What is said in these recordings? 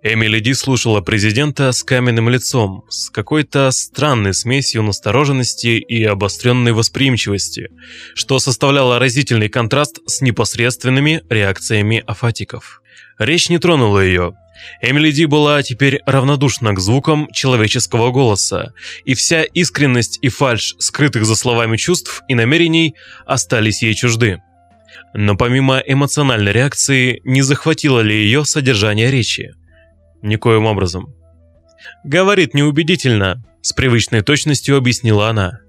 Эмили Ди слушала президента с каменным лицом, с какой-то странной смесью настороженности и обостренной восприимчивости, что составляло разительный контраст с непосредственными реакциями афатиков. Речь не тронула ее. Эмили Ди была теперь равнодушна к звукам человеческого голоса, и вся искренность и фальшь скрытых за словами чувств и намерений остались ей чужды. Но помимо эмоциональной реакции, не захватило ли ее содержание речи? Никоим образом. «Говорит неубедительно», — с привычной точностью объяснила она.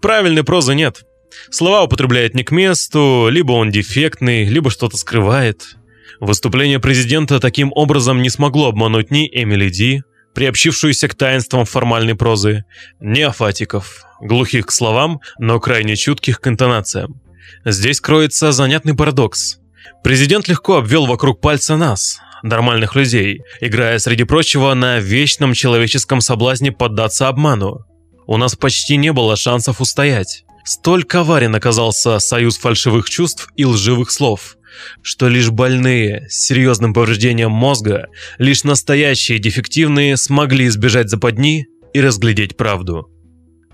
«Правильной прозы нет. Слова употребляет не к месту, либо он дефектный, либо что-то скрывает. Выступление президента таким образом не смогло обмануть ни Эмили Ди, приобщившуюся к таинствам формальной прозы, ни афатиков, глухих к словам, но крайне чутких к интонациям. Здесь кроется занятный парадокс. Президент легко обвел вокруг пальца нас, нормальных людей, играя, среди прочего, на вечном человеческом соблазне поддаться обману. У нас почти не было шансов устоять. Столь коварен оказался союз фальшивых чувств и лживых слов, что лишь больные с серьезным повреждением мозга, лишь настоящие дефективные смогли избежать западни и разглядеть правду.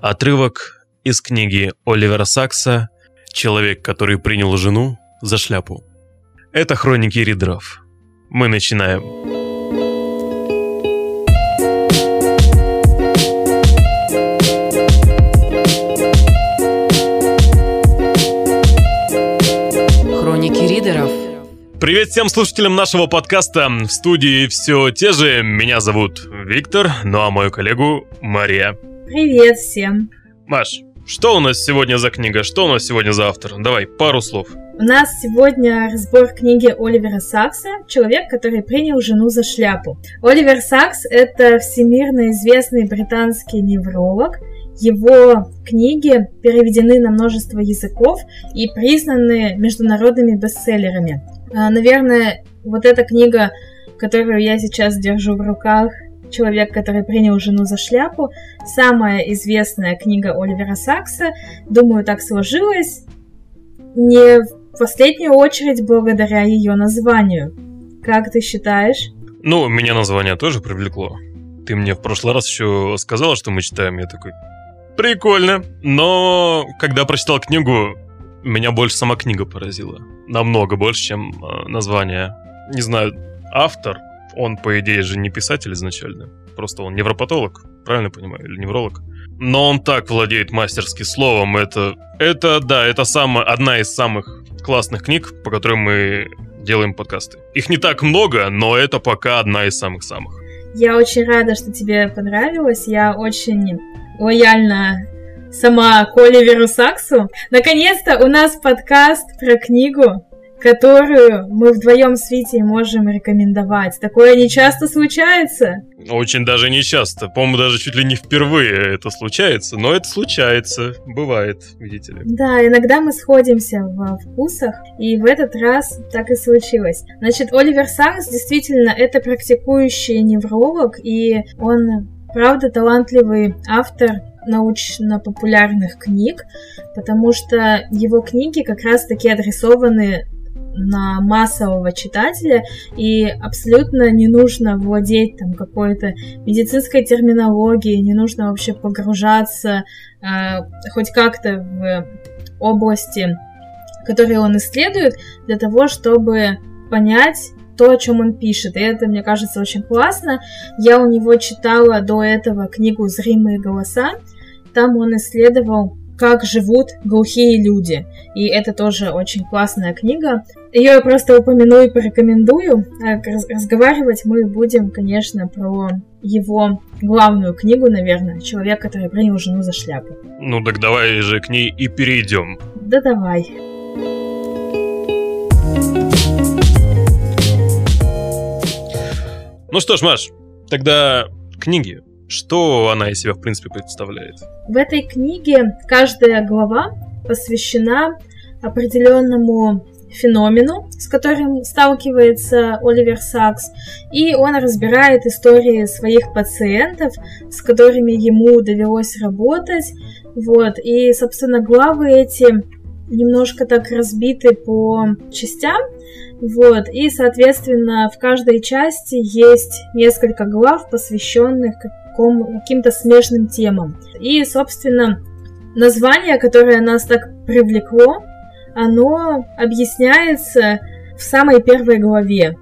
Отрывок из книги Оливера Сакса «Человек, который принял жену за шляпу». Это хроники ридеров. Мы начинаем. Хроники ридеров. Привет всем слушателям нашего подкаста. В студии все те же. Меня зовут Виктор, ну а мою коллегу Мария. Привет всем. Маш, что у нас сегодня за книга? Что у нас сегодня за автор? Давай, пару слов. У нас сегодня разбор книги Оливера Сакса «Человек, который принял жену за шляпу». Оливер Сакс – это всемирно известный британский невролог. Его книги переведены на множество языков и признаны международными бестселлерами. А, наверное, вот эта книга, которую я сейчас держу в руках, человек, который принял жену за шляпу, самая известная книга Оливера Сакса. Думаю, так сложилось. Не в последнюю очередь благодаря ее названию. Как ты считаешь? Ну, меня название тоже привлекло. Ты мне в прошлый раз еще сказала, что мы читаем, я такой... Прикольно. Но когда прочитал книгу, меня больше сама книга поразила. Намного больше, чем э, название. Не знаю, автор, он, по идее, же не писатель изначально. Просто он невропатолог, правильно понимаю, или невролог. Но он так владеет мастерски словом, это... Это, да, это самая, одна из самых классных книг, по которым мы делаем подкасты. Их не так много, но это пока одна из самых-самых. Я очень рада, что тебе понравилось. Я очень лояльна сама к Оливеру Саксу. Наконец-то у нас подкаст про книгу, которую мы вдвоем с Витей можем рекомендовать. Такое не часто случается. Очень даже не часто. По-моему, даже чуть ли не впервые это случается. Но это случается. Бывает, видите ли. Да, иногда мы сходимся во вкусах. И в этот раз так и случилось. Значит, Оливер Сакс действительно это практикующий невролог. И он, правда, талантливый автор научно-популярных книг, потому что его книги как раз-таки адресованы на массового читателя, и абсолютно не нужно владеть там какой-то медицинской терминологией, не нужно вообще погружаться э, хоть как-то в области, которые он исследует, для того, чтобы понять то, о чем он пишет. И это, мне кажется, очень классно. Я у него читала до этого книгу «Зримые голоса». Там он исследовал как живут глухие люди. И это тоже очень классная книга. Ее я просто упомяну и порекомендую. А разговаривать мы будем, конечно, про его главную книгу, наверное, «Человек, который принял жену за шляпу». Ну так давай же к ней и перейдем. Да давай. Ну что ж, Маш, тогда книги. Что она из себя, в принципе, представляет? В этой книге каждая глава посвящена определенному феномену, с которым сталкивается Оливер Сакс, и он разбирает истории своих пациентов, с которыми ему довелось работать, вот, и, собственно, главы эти немножко так разбиты по частям, вот, и, соответственно, в каждой части есть несколько глав, посвященных каким-то смежным темам. И, собственно, название, которое нас так привлекло, оно объясняется в самой первой главе.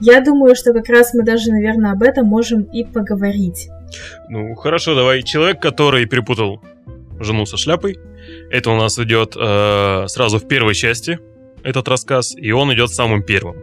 Я думаю, что как раз мы даже, наверное, об этом можем и поговорить. Ну, хорошо, давай. Человек, который перепутал жену со шляпой, это у нас идет э, сразу в первой части, этот рассказ, и он идет самым первым.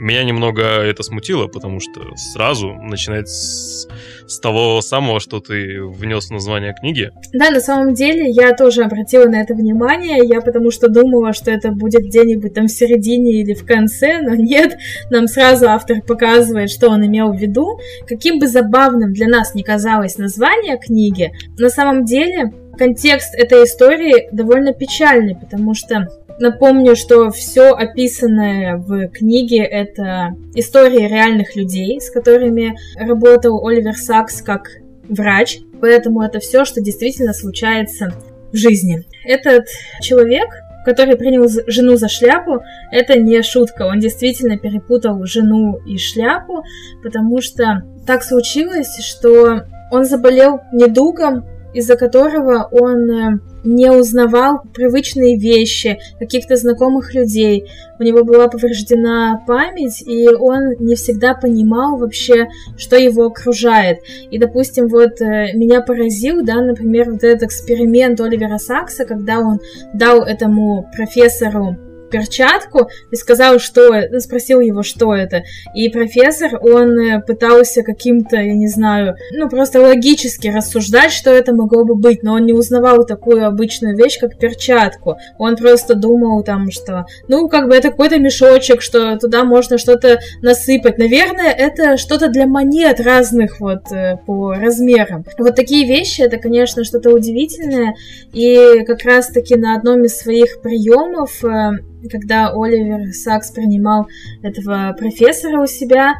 Меня немного это смутило, потому что сразу начинать с, с того самого, что ты внес в название книги. Да, на самом деле я тоже обратила на это внимание, я потому что думала, что это будет где-нибудь там в середине или в конце, но нет, нам сразу автор показывает, что он имел в виду. Каким бы забавным для нас ни казалось название книги, на самом деле контекст этой истории довольно печальный, потому что Напомню, что все описанное в книге — это истории реальных людей, с которыми работал Оливер Сакс как врач, поэтому это все, что действительно случается в жизни. Этот человек, который принял жену за шляпу, это не шутка. Он действительно перепутал жену и шляпу, потому что так случилось, что он заболел недугом, из-за которого он э, не узнавал привычные вещи, каких-то знакомых людей. У него была повреждена память, и он не всегда понимал вообще, что его окружает. И, допустим, вот э, меня поразил, да, например, вот этот эксперимент Оливера Сакса, когда он дал этому профессору перчатку и сказал, что ну, спросил его, что это. И профессор, он э, пытался каким-то, я не знаю, ну просто логически рассуждать, что это могло бы быть, но он не узнавал такую обычную вещь, как перчатку. Он просто думал там, что, ну, как бы это какой-то мешочек, что туда можно что-то насыпать. Наверное, это что-то для монет разных вот э, по размерам. Вот такие вещи, это, конечно, что-то удивительное. И как раз-таки на одном из своих приемов э, когда Оливер Сакс принимал этого профессора у себя,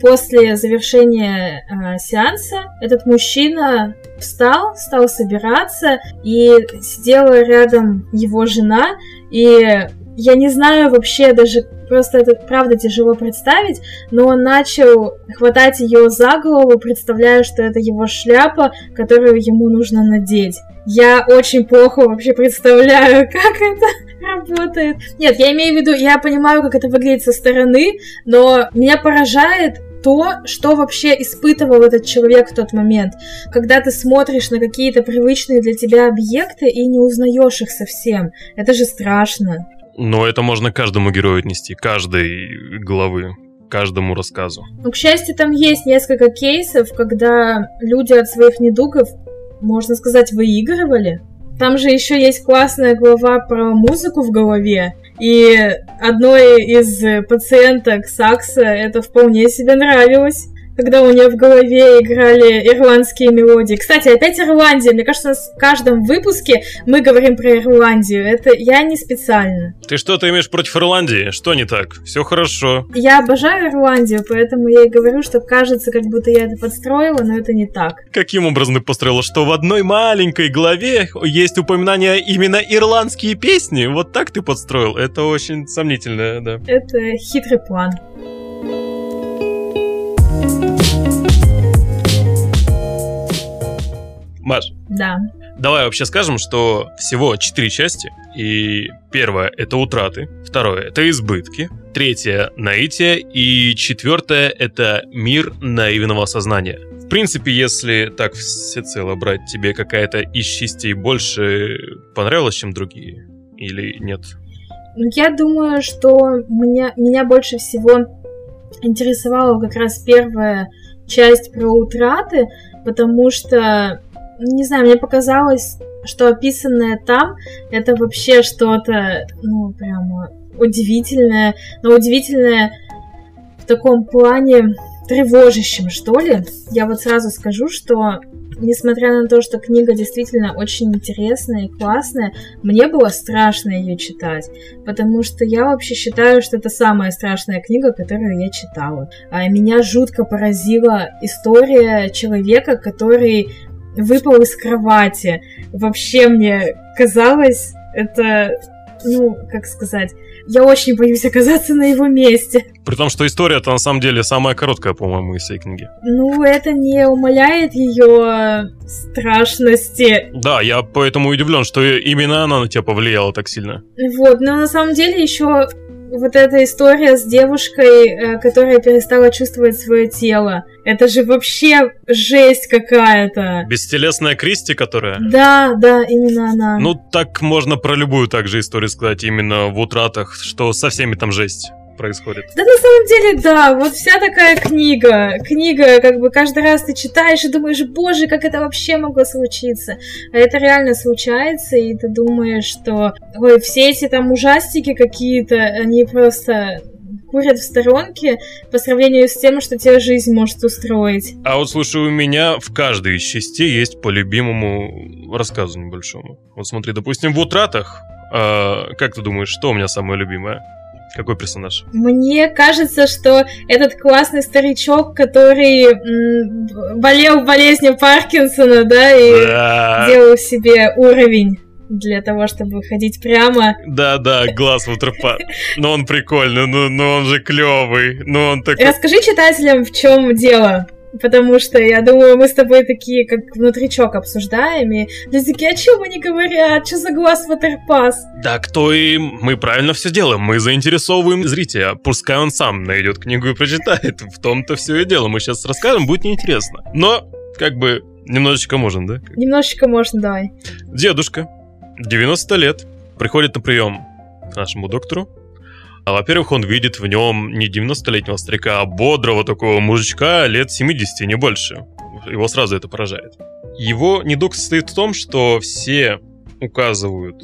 после завершения э, сеанса этот мужчина встал, стал собираться, и сидела рядом его жена, и я не знаю вообще даже, просто это правда тяжело представить, но он начал хватать ее за голову, представляя, что это его шляпа, которую ему нужно надеть. Я очень плохо вообще представляю, как это работает. Нет, я имею в виду, я понимаю, как это выглядит со стороны, но меня поражает то, что вообще испытывал этот человек в тот момент, когда ты смотришь на какие-то привычные для тебя объекты и не узнаешь их совсем. Это же страшно. Но это можно каждому герою отнести, каждой главы каждому рассказу. Ну, к счастью, там есть несколько кейсов, когда люди от своих недугов, можно сказать, выигрывали. Там же еще есть классная глава про музыку в голове. И одной из пациенток Сакса это вполне себе нравилось когда у нее в голове играли ирландские мелодии. Кстати, опять Ирландия. Мне кажется, в каждом выпуске мы говорим про Ирландию. Это я не специально. Ты что-то имеешь против Ирландии? Что не так? Все хорошо. Я обожаю Ирландию, поэтому я и говорю, что кажется, как будто я это подстроила, но это не так. Каким образом ты построила? Что в одной маленькой главе есть упоминание именно ирландские песни? Вот так ты подстроил? Это очень сомнительно, да. Это хитрый план. Маш. Да. Давай вообще скажем, что всего четыре части. И первое — это утраты. Второе — это избытки. Третье — наитие. И четвертое — это мир наивного сознания. В принципе, если так всецело брать, тебе какая-то из частей больше понравилась, чем другие? Или нет? Ну, я думаю, что меня, меня больше всего интересовала как раз первая часть про утраты, потому что не знаю, мне показалось, что описанное там это вообще что-то, ну, прямо удивительное, но удивительное в таком плане тревожащем, что ли. Я вот сразу скажу, что несмотря на то, что книга действительно очень интересная и классная, мне было страшно ее читать, потому что я вообще считаю, что это самая страшная книга, которую я читала. А меня жутко поразила история человека, который выпал из кровати. Вообще мне казалось Это, ну, как сказать, я очень боюсь оказаться на его месте. При том, что история-то на самом деле самая короткая, по-моему, из всей книги. Ну, это не умаляет ее страшности. Да, я поэтому удивлен, что именно она на тебя повлияла так сильно. Вот, но на самом деле еще вот эта история с девушкой, э, которая перестала чувствовать свое тело. Это же вообще жесть какая-то. Бестелесная Кристи, которая? Да, да, именно она. Ну, так можно про любую также историю сказать, именно в утратах, что со всеми там жесть происходит. Да на самом деле, да, вот вся такая книга, книга, как бы каждый раз ты читаешь и думаешь, боже, как это вообще могло случиться. А это реально случается, и ты думаешь, что, ой, все эти там ужастики какие-то, они просто курят в сторонке по сравнению с тем, что тебе жизнь может устроить. А вот слушай, у меня в каждой из частей есть по любимому рассказу небольшому. Вот смотри, допустим, в «Утратах», э, как ты думаешь, что у меня самое любимое? Какой персонаж? Мне кажется, что этот классный старичок, который м, болел болезнью Паркинсона, да, и да. делал себе уровень для того, чтобы ходить прямо. Да, да, глаз Вутерпад. Но он прикольный, но, но он же клевый, но он такой. Расскажи читателям, в чем дело. Потому что я думаю, мы с тобой такие, как внутричок обсуждаем, и люди о чем они говорят? Что за глаз ватерпас? Да кто и мы правильно все делаем. Мы заинтересовываем зрителя. Пускай он сам найдет книгу и прочитает. В том-то все и дело. Мы сейчас расскажем, будет неинтересно. Но, как бы, немножечко можно, да? Немножечко можно, давай. Дедушка, 90 лет, приходит на прием к нашему доктору а, во-первых, он видит в нем не 90-летнего старика, а бодрого такого мужичка лет 70, не больше. Его сразу это поражает. Его недуг состоит в том, что все указывают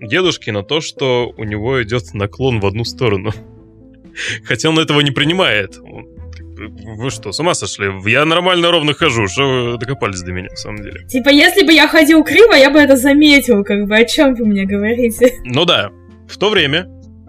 дедушке на то, что у него идет наклон в одну сторону. Хотя он этого не принимает. Вы что, с ума сошли? Я нормально ровно хожу, что вы докопались до меня, на самом деле. Типа, если бы я ходил криво, я бы это заметил, как бы, о чем вы мне говорите? Ну да. В то время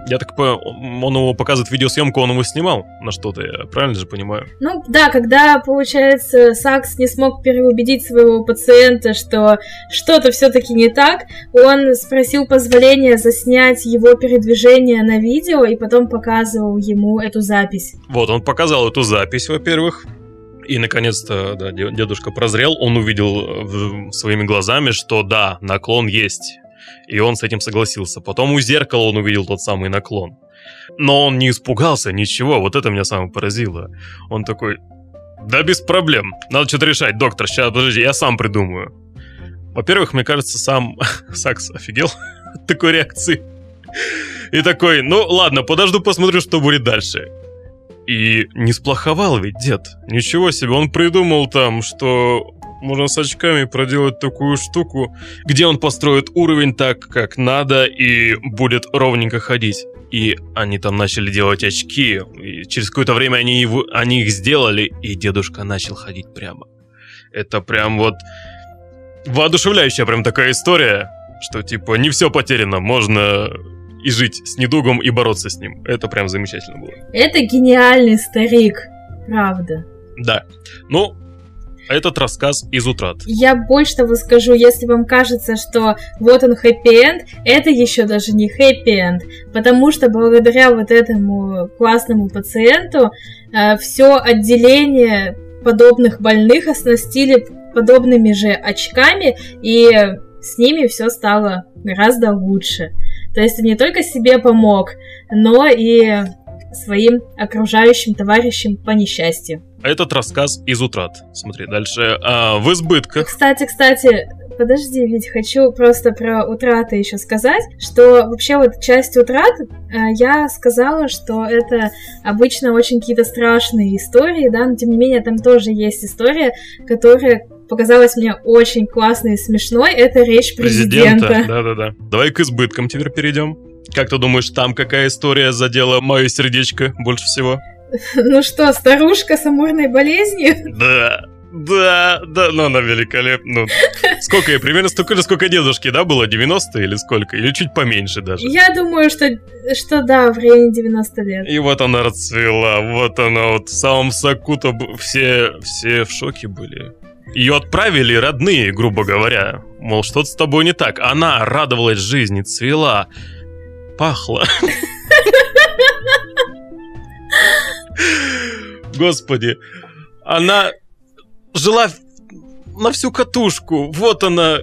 я так понимаю, он его показывает видеосъемку, он его снимал на что-то, я правильно же понимаю? Ну да, когда, получается, Сакс не смог переубедить своего пациента, что что-то все-таки не так, он спросил позволения заснять его передвижение на видео и потом показывал ему эту запись. Вот, он показал эту запись, во-первых, и наконец-то да, дедушка прозрел, он увидел э, своими глазами, что да, наклон есть и он с этим согласился. Потом у зеркала он увидел тот самый наклон. Но он не испугался, ничего, вот это меня самое поразило. Он такой, да без проблем, надо что-то решать, доктор, сейчас, подожди, я сам придумаю. Во-первых, мне кажется, сам Сакс офигел от такой реакции. И такой, ну ладно, подожду, посмотрю, что будет дальше. И не сплоховал ведь дед. Ничего себе, он придумал там, что можно с очками проделать такую штуку, где он построит уровень так, как надо, и будет ровненько ходить. И они там начали делать очки, и через какое-то время они, его, они их сделали, и дедушка начал ходить прямо. Это прям вот воодушевляющая прям такая история, что типа не все потеряно, можно и жить с недугом и бороться с ним. Это прям замечательно было. Это гениальный старик, правда. Да. Ну, этот рассказ из утрат. Я больше того скажу, если вам кажется, что вот он хэппи-энд, это еще даже не хэппи-энд, потому что благодаря вот этому классному пациенту э, все отделение подобных больных оснастили подобными же очками, и с ними все стало гораздо лучше. То есть он не только себе помог, но и своим окружающим товарищам по несчастью. Этот рассказ из утрат. Смотри, дальше. А, в избытках. Кстати, кстати, подожди, ведь хочу просто про утраты еще сказать, что вообще вот часть утрат э, я сказала, что это обычно очень какие-то страшные истории, да, но тем не менее там тоже есть история, которая показалась мне очень классной и смешной. Это речь президента. Да-да-да. Давай к избыткам теперь перейдем. Как ты думаешь, там какая история задела мое сердечко больше всего? Ну что, старушка с амурной болезнью? Да, да, да, но она великолепна. Ну, сколько ей? Примерно столько же, сколько дедушки, да, было? 90 или сколько? Или чуть поменьше даже? Я думаю, что, что да, в районе 90 лет. И вот она расцвела, вот она вот в самом соку-то все, все в шоке были. Ее отправили родные, грубо говоря. Мол, что-то с тобой не так. Она радовалась жизни, цвела, пахла. Господи, она жила на всю катушку. Вот она,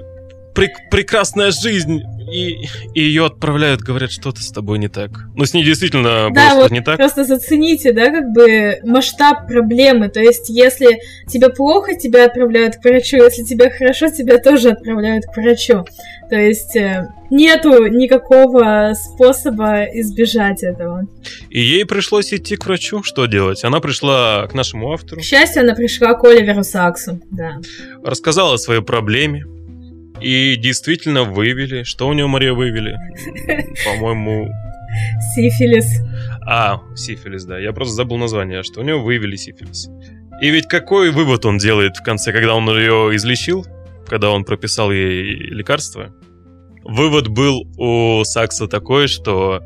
прек- прекрасная жизнь. И, и ее отправляют, говорят, что-то с тобой не так. Ну, с ней действительно было Да, что-то вот не так. просто зацените, да, как бы масштаб проблемы. То есть, если тебе плохо, тебя отправляют к врачу, если тебе хорошо, тебя тоже отправляют к врачу. То есть, э, нету никакого способа избежать этого. И ей пришлось идти к врачу. Что делать? Она пришла к нашему автору, К счастью, она пришла к Оливеру Саксу, да. рассказала о своей проблеме. И действительно выявили. Что у нее Мария выявили? М, По-моему... Сифилис. А, сифилис, да. Я просто забыл название. Что у нее выявили сифилис. И ведь какой вывод он делает в конце, когда он ее излечил? Когда он прописал ей лекарство? Вывод был у Сакса такой, что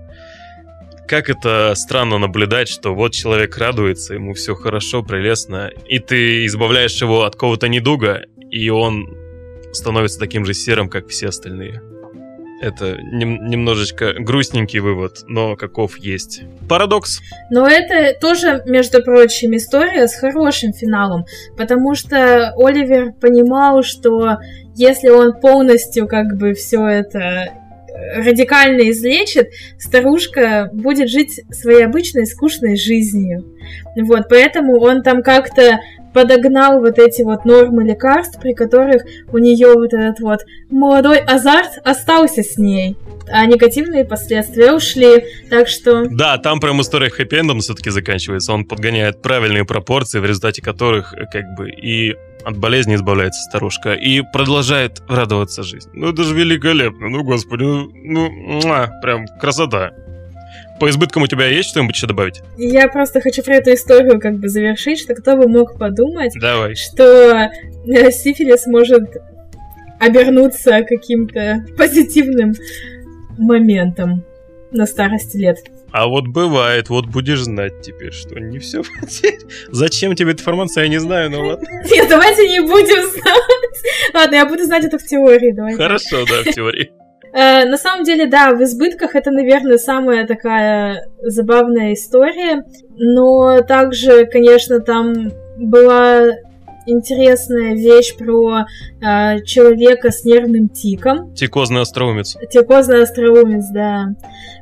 как это странно наблюдать, что вот человек радуется, ему все хорошо, прелестно, и ты избавляешь его от какого-то недуга, и он становится таким же серым, как все остальные. Это нем- немножечко грустненький вывод, но каков есть. Парадокс. Но это тоже, между прочим, история с хорошим финалом, потому что Оливер понимал, что если он полностью как бы все это радикально излечит, старушка будет жить своей обычной скучной жизнью. Вот, поэтому он там как-то подогнал вот эти вот нормы лекарств, при которых у нее вот этот вот молодой азарт остался с ней, а негативные последствия ушли. Так что Да, там прям история хэппи-эндом все-таки заканчивается. Он подгоняет правильные пропорции, в результате которых э, как бы и от болезни избавляется старушка, и продолжает радоваться жизни. Ну это же великолепно, ну господи, ну, ну муа, прям красота. По избыткам у тебя есть что-нибудь еще добавить? Я просто хочу про эту историю как бы завершить, что кто бы мог подумать, Давай. что э, сифилис может обернуться каким-то позитивным моментом на старости лет. А вот бывает, вот будешь знать теперь, что не все. Зачем тебе эта информация, я не знаю, но ладно. Нет, давайте не будем знать. Ладно, я буду знать это в теории, давай. Хорошо, да, в теории. Э, на самом деле, да, в избытках это, наверное, самая такая забавная история. Но также, конечно, там была интересная вещь про э, человека с нервным тиком. Тикозный остроумец. Тикозный остроумец, да.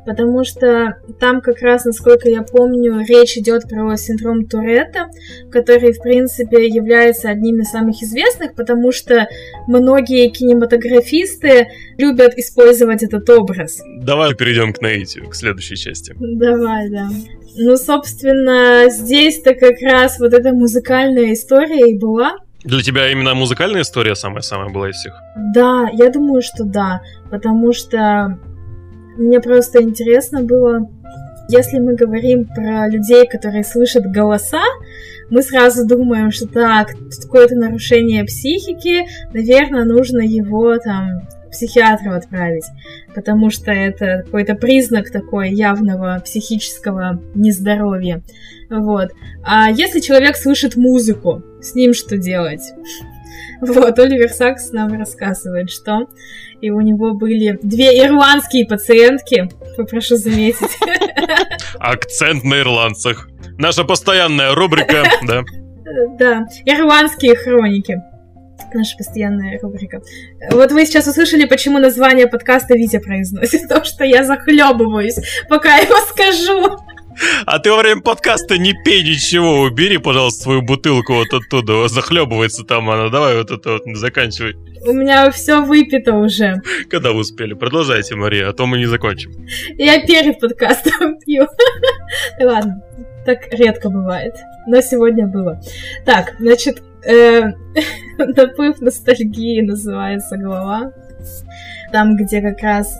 Потому что там как раз, насколько я помню, речь идет про синдром Туретта, который, в принципе, является одним из самых известных, потому что многие кинематографисты любят использовать этот образ. Давай перейдем к наитию, к следующей части. Давай, да. Ну, собственно, здесь-то как раз вот эта музыкальная история и была. Для тебя именно музыкальная история самая-самая была из всех? Да, я думаю, что да, потому что мне просто интересно было, если мы говорим про людей, которые слышат голоса, мы сразу думаем, что так, какое-то нарушение психики, наверное, нужно его там к психиатру отправить, потому что это какой-то признак такой явного психического нездоровья. Вот. А если человек слышит музыку, с ним что делать? Вот, Оливер Сакс нам рассказывает, что и у него были две ирландские пациентки, попрошу заметить. Акцент на ирландцах. Наша постоянная рубрика, да. Да, ирландские хроники. Наша постоянная рубрика. Вот вы сейчас услышали, почему название подкаста Витя произносит. То, что я захлебываюсь, пока я его скажу. А ты во время подкаста не пей ничего, убери, пожалуйста, свою бутылку вот оттуда, захлебывается там она, давай вот это вот, заканчивай. У меня все выпито уже. Когда вы успели? Продолжайте, Мария, а то мы не закончим. Я перед подкастом пью. Ладно, так редко бывает. Но сегодня было. Так, значит, наплыв ностальгии называется глава. Там, где как раз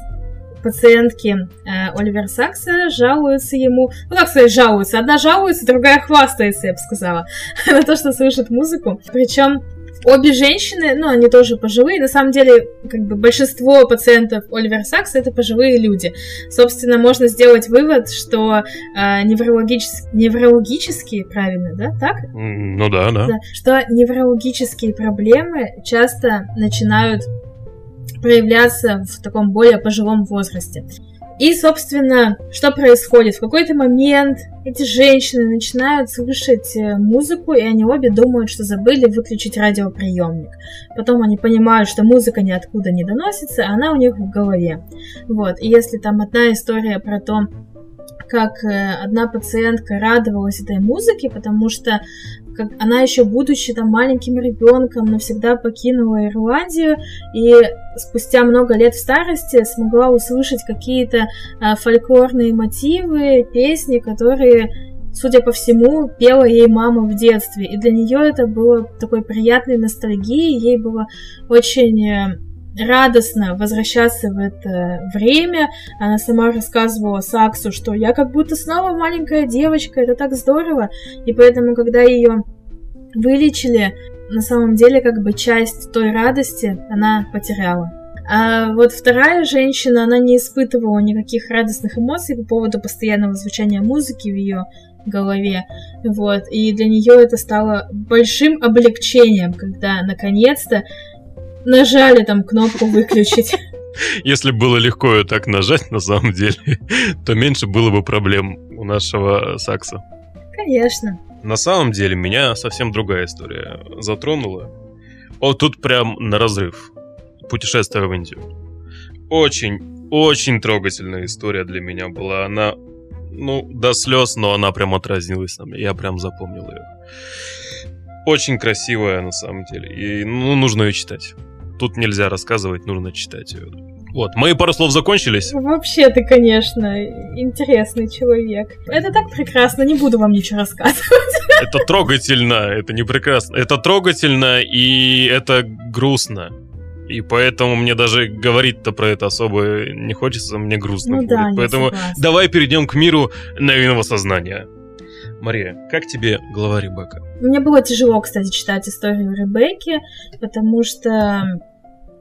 пациентки э, Оливер Сакса жалуются ему, ну как сказать, жалуются, одна жалуется, другая хвастается, я бы сказала, на то, что слышит музыку. Причем Обе женщины, ну, они тоже пожилые. На самом деле, как бы большинство пациентов Оливера Сакса это пожилые люди. Собственно, можно сделать вывод, что э, неврологические, неврологические, правильно, да, так? Ну да, да, да. Что неврологические проблемы часто начинают проявляться в таком более пожилом возрасте. И, собственно, что происходит? В какой-то момент эти женщины начинают слышать э, музыку, и они обе думают, что забыли выключить радиоприемник. Потом они понимают, что музыка ниоткуда не доносится, она у них в голове. Вот. И если там одна история про то, как э, одна пациентка радовалась этой музыке, потому что как она еще будучи там маленьким ребенком навсегда покинула Ирландию и спустя много лет в старости смогла услышать какие-то а, фольклорные мотивы, песни, которые судя по всему, пела ей мама в детстве. И для нее это было такой приятной ностальгией. Ей было очень э, радостно возвращаться в это время. Она сама рассказывала Саксу, что я как будто снова маленькая девочка, это так здорово. И поэтому, когда ее вылечили, на самом деле как бы часть той радости она потеряла. А вот вторая женщина, она не испытывала никаких радостных эмоций по поводу постоянного звучания музыки в ее голове. Вот. И для нее это стало большим облегчением, когда наконец-то нажали там кнопку выключить. Если было легко ее так нажать, на самом деле, то меньше было бы проблем у нашего сакса. Конечно. На самом деле, меня совсем другая история затронула. Вот тут прям на разрыв. Путешествие в Индию. Очень, очень трогательная история для меня была. Она, ну, до слез, но она прям отразилась на мне. Я прям запомнил ее. Очень красивая на самом деле. И, ну, нужно ее читать. Тут нельзя рассказывать, нужно читать ее. Вот, мои пару слов закончились. Вообще ты, конечно, интересный человек. Это так прекрасно, не буду вам ничего рассказывать. Это трогательно, это не прекрасно. Это трогательно и это грустно. И поэтому мне даже говорить-то про это особо не хочется, мне грустно ну, будет. Да, поэтому согласна. давай перейдем к миру новинного сознания. Мария, как тебе глава Ребекка? Мне было тяжело, кстати, читать историю Ребекки, потому что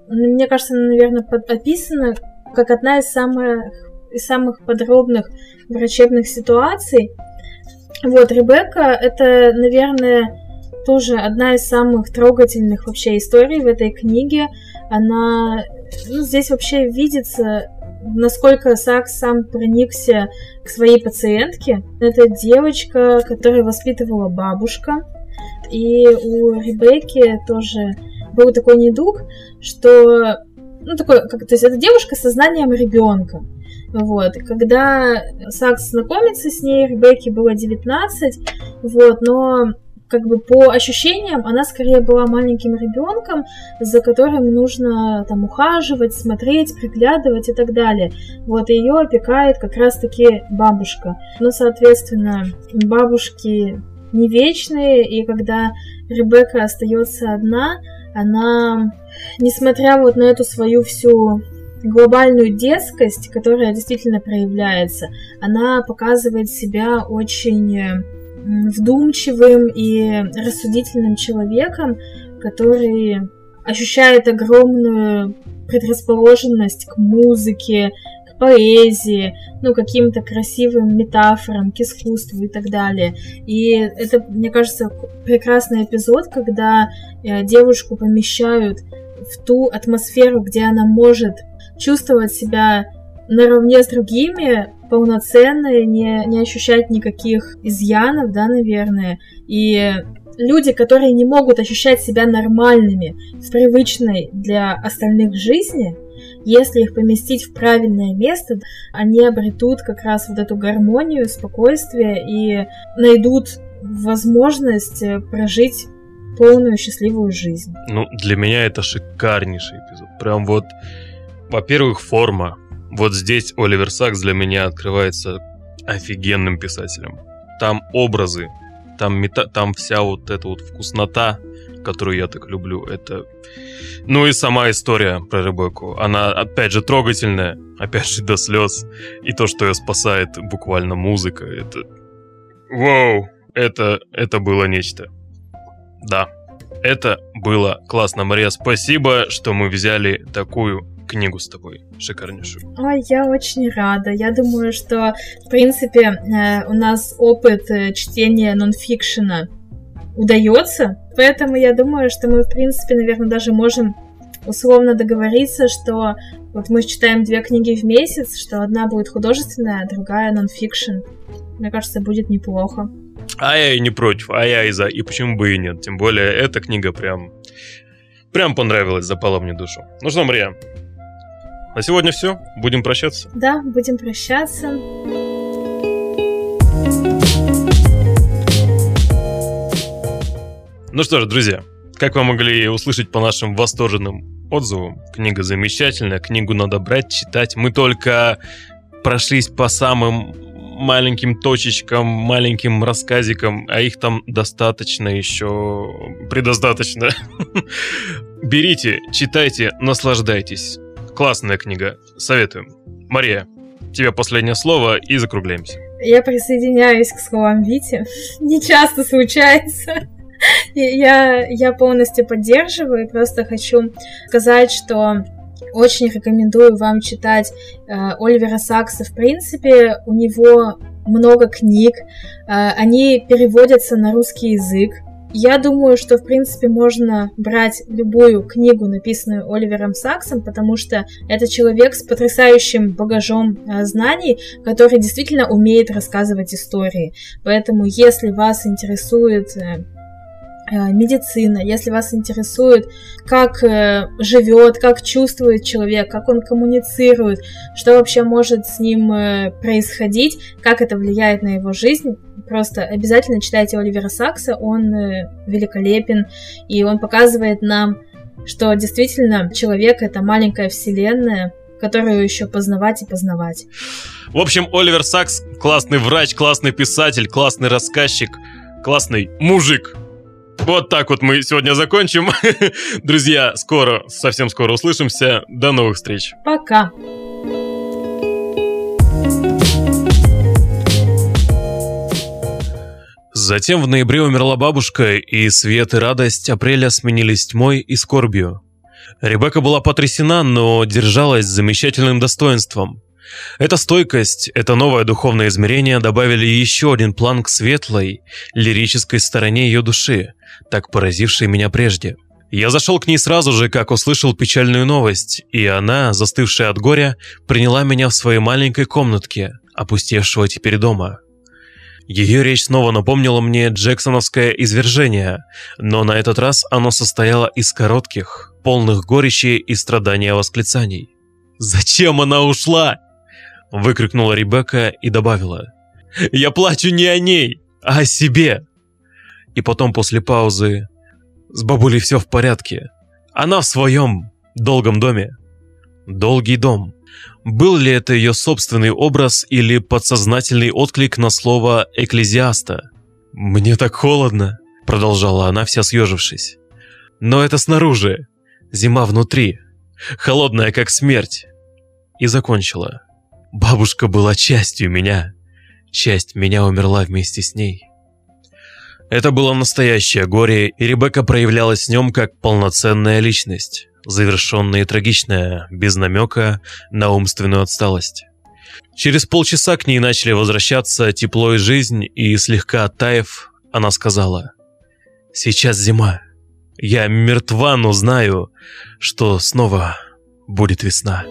мне кажется, она, наверное, описана как одна из самых, из самых подробных врачебных ситуаций. Вот, Ребекка — это, наверное, тоже одна из самых трогательных вообще историй в этой книге. Она... Ну, здесь вообще видится, насколько Сакс сам проникся к своей пациентке. Это девочка, которую воспитывала бабушка. И у Ребекки тоже был такой недуг, что ну, такой, как, то есть это девушка с сознанием ребенка. Вот, когда Сакс знакомится с ней, Ребекке было 19, вот, но как бы по ощущениям она скорее была маленьким ребенком, за которым нужно там ухаживать, смотреть, приглядывать и так далее. Вот ее опекает как раз-таки бабушка. Ну, соответственно, бабушки не вечные, и когда Ребекка остается одна, она, несмотря вот на эту свою всю глобальную детскость, которая действительно проявляется, она показывает себя очень вдумчивым и рассудительным человеком, который ощущает огромную предрасположенность к музыке, поэзии, ну, каким-то красивым метафорам, к искусству и так далее. И это, мне кажется, прекрасный эпизод, когда э, девушку помещают в ту атмосферу, где она может чувствовать себя наравне с другими, полноценно, не, не ощущать никаких изъянов, да, наверное. И люди, которые не могут ощущать себя нормальными в привычной для остальных жизни, если их поместить в правильное место, они обретут как раз вот эту гармонию, спокойствие и найдут возможность э, прожить полную счастливую жизнь. Ну, для меня это шикарнейший эпизод. Прям вот, во-первых, форма. Вот здесь Оливер Сакс для меня открывается офигенным писателем. Там образы, там, мета, там вся вот эта вот вкуснота, которую я так люблю. Это... Ну и сама история про Ребекку. Она, опять же, трогательная, опять же, до слез. И то, что ее спасает буквально музыка, это... Вау! Это, это было нечто. Да. Это было классно, Мария. Спасибо, что мы взяли такую книгу с тобой шикарнейшую. Ой, я очень рада. Я думаю, что, в принципе, э, у нас опыт э, чтения нонфикшена удается, поэтому я думаю, что мы, в принципе, наверное, даже можем условно договориться, что вот мы читаем две книги в месяц, что одна будет художественная, а другая нонфикшн. Мне кажется, будет неплохо. А я и не против, а я и за, и почему бы и нет. Тем более, эта книга прям, прям понравилась, запала мне душу. Ну что, Мария, на сегодня все. Будем прощаться. Да, будем прощаться. Ну что ж, друзья, как вы могли услышать по нашим восторженным отзывам, книга замечательная, книгу надо брать, читать. Мы только прошлись по самым маленьким точечкам, маленьким рассказикам, а их там достаточно еще, предостаточно. Берите, читайте, наслаждайтесь. Классная книга, советуем. Мария, тебе последнее слово и закругляемся. Я присоединяюсь к словам Вити. Не часто случается. Я, я полностью поддерживаю, просто хочу сказать, что очень рекомендую вам читать э, Оливера Сакса. В принципе, у него много книг, э, они переводятся на русский язык. Я думаю, что, в принципе, можно брать любую книгу, написанную Оливером Саксом, потому что это человек с потрясающим багажом э, знаний, который действительно умеет рассказывать истории. Поэтому, если вас интересует э, Э, медицина, если вас интересует, как живет, как чувствует человек, как он коммуницирует, что вообще может с ним происходить, как это влияет на его жизнь, просто обязательно читайте Оливера Сакса, он э, великолепен, и он показывает нам, что действительно человек это маленькая вселенная, которую еще познавать и познавать. В общем, Оливер Сакс классный врач, классный писатель, классный рассказчик, классный мужик. Вот так вот мы сегодня закончим. Друзья, скоро, совсем скоро услышимся. До новых встреч. Пока. Затем в ноябре умерла бабушка, и свет и радость апреля сменились тьмой и скорбью. Ребекка была потрясена, но держалась с замечательным достоинством. Эта стойкость, это новое духовное измерение добавили еще один план к светлой, лирической стороне ее души, так поразившей меня прежде. Я зашел к ней сразу же, как услышал печальную новость, и она, застывшая от горя, приняла меня в своей маленькой комнатке, опустевшего теперь дома. Ее речь снова напомнила мне джексоновское извержение, но на этот раз оно состояло из коротких, полных горечи и страдания восклицаний. «Зачем она ушла?» – выкрикнула Ребекка и добавила. «Я плачу не о ней, а о себе!» И потом после паузы «С бабулей все в порядке. Она в своем долгом доме». Долгий дом. Был ли это ее собственный образ или подсознательный отклик на слово «экклезиаста»? «Мне так холодно», — продолжала она, вся съежившись. «Но это снаружи. Зима внутри. Холодная, как смерть». И закончила. Бабушка была частью меня. Часть меня умерла вместе с ней. Это было настоящее горе, и Ребекка проявлялась в нем как полноценная личность, завершенная и трагичная, без намека на умственную отсталость. Через полчаса к ней начали возвращаться тепло и жизнь, и слегка оттаив, она сказала, «Сейчас зима. Я мертва, но знаю, что снова будет весна».